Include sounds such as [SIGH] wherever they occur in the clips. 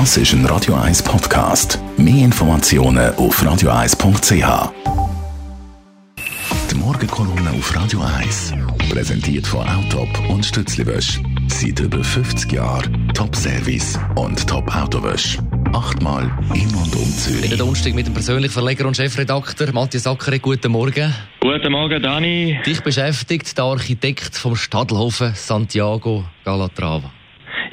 Das ist ein Radio 1 Podcast. Mehr Informationen auf radio1.ch. Die Morgenkolumne auf Radio 1 präsentiert von Autop und Stützliwösch. Seit über 50 Jahren Top-Service und Top-Autowösch. Achtmal in und um Zürich. Der Donnerstag mit dem persönlichen Verleger und Chefredakteur Matthias Ackeret. Guten Morgen. Guten Morgen, Dani. Dich beschäftigt der Architekt vom Stadelhofen Santiago Galatrava.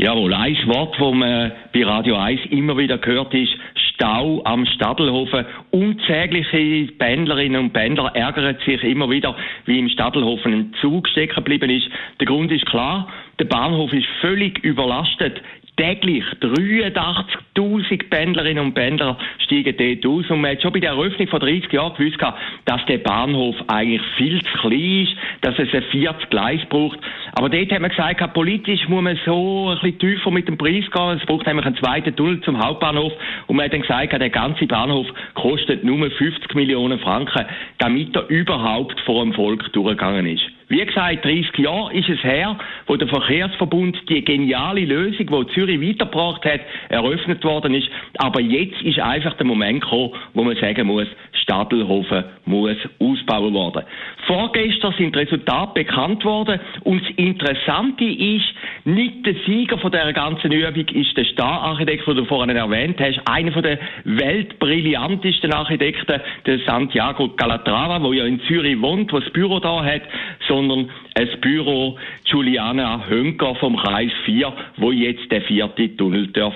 Jawohl, ein Wort, das man bei Radio 1 immer wieder gehört, ist Stau am Stadelhofen. Unzählige Pendlerinnen und Pendler ärgern sich immer wieder, wie im Stadelhofen ein Zug stecken geblieben ist. Der Grund ist klar, der Bahnhof ist völlig überlastet täglich 83.000 Pendlerinnen und Pendler steigen dort aus. Und man hat schon bei der Eröffnung vor 30 Jahren gewusst, dass der Bahnhof eigentlich viel zu klein ist, dass es ein viertes Gleis braucht. Aber dort hat man gesagt, politisch muss man so ein bisschen tiefer mit dem Preis gehen. Es braucht nämlich einen zweiten Tunnel zum Hauptbahnhof. Und man hat dann gesagt, der ganze Bahnhof kostet nur 50 Millionen Franken, damit er überhaupt vor dem Volk durchgegangen ist. Wie gesagt, 30 Jahre ist es her, wo der Verkehrsverbund die geniale Lösung, die Zürich weitergebracht hat, eröffnet worden ist. Aber jetzt ist einfach der Moment gekommen, wo man sagen muss, Stadelhofen muss ausbauen worden. Vorgestern sind die Resultate bekannt worden und das Interessante ist, nicht der Sieger von der ganzen Übung ist der Stararchitekt, den du vorhin erwähnt hast, einer der weltbrillantesten Architekten, der Santiago Calatrava, der ja in Zürich wohnt, der das Büro da hat, sondern ein Büro Juliana Hönker vom Kreis 4, wo jetzt der vierte Tunnel darf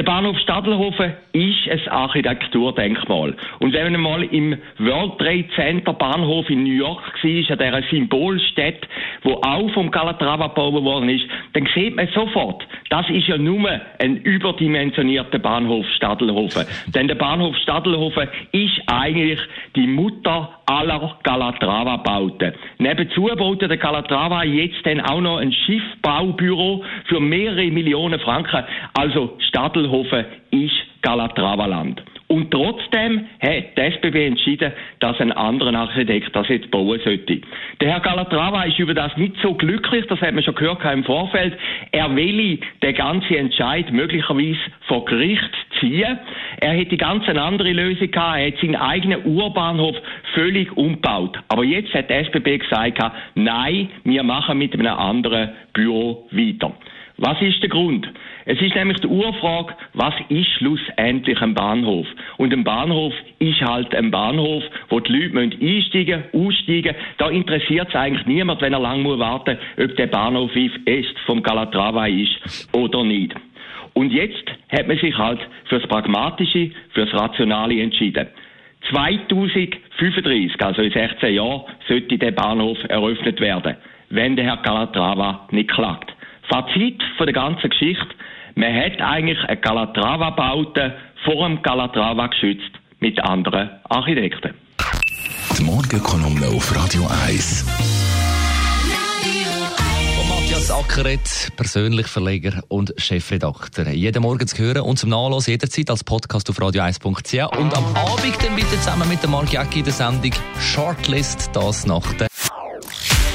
der Bahnhof Stadelhofen ist ein Architekturdenkmal. Und wenn man mal im World Trade Center Bahnhof in New York war, an dieser Symbolstätte, wo auch vom Calatrava gebaut worden ist, dann sieht man sofort, das ist ja nur ein überdimensionierter Bahnhof Stadelhofen. [LAUGHS] Denn der Bahnhof Stadelhofen ist eigentlich die Mutter aller Calatrava-Bauten. Nebenzu baut der Calatrava jetzt dann auch noch ein Schiffbaubüro für mehrere Millionen Franken. Also Stadelhofen ist Calatrava-Land. Und trotzdem hat die SBB entschieden, dass ein anderer Architekt das jetzt bauen sollte. Der Herr Calatrava ist über das nicht so glücklich, das hat man schon gehört im Vorfeld. Er will den ganzen Entscheid möglicherweise vor Gericht ziehen. Er hätte ganz eine andere Lösung gehabt. Er hat seinen eigenen Urbahnhof völlig umgebaut. Aber jetzt hat die SBB gesagt, nein, wir machen mit einem anderen Büro weiter. Was ist der Grund? Es ist nämlich die Urfrage, was ist schlussendlich ein Bahnhof? Und ein Bahnhof ist halt ein Bahnhof, wo die Leute einsteigen, aussteigen. Da interessiert es eigentlich niemand, wenn er lang muss warten, ob der Bahnhof Est vom Calatrava ist oder nicht. Und jetzt hat man sich halt fürs Pragmatische, fürs Rationale entschieden. 2035, also in 16 Jahren, sollte der Bahnhof eröffnet werden, wenn der Herr Calatrava nicht klagt. Fazit von der ganzen Geschichte, man hat eigentlich eine Calatrava-Baute vor dem Calatrava geschützt mit anderen Architekten. Die Morgenkolumne auf Radio 1. Von Matthias Ackeret, persönlich Verleger und Chefredakteur. Jeden Morgen zu hören und zum Nachlesen jederzeit als Podcast auf radio1.ch und am Abend dann bitte zusammen mit der Mark Jäcki in der Sendung Shortlist, das nach der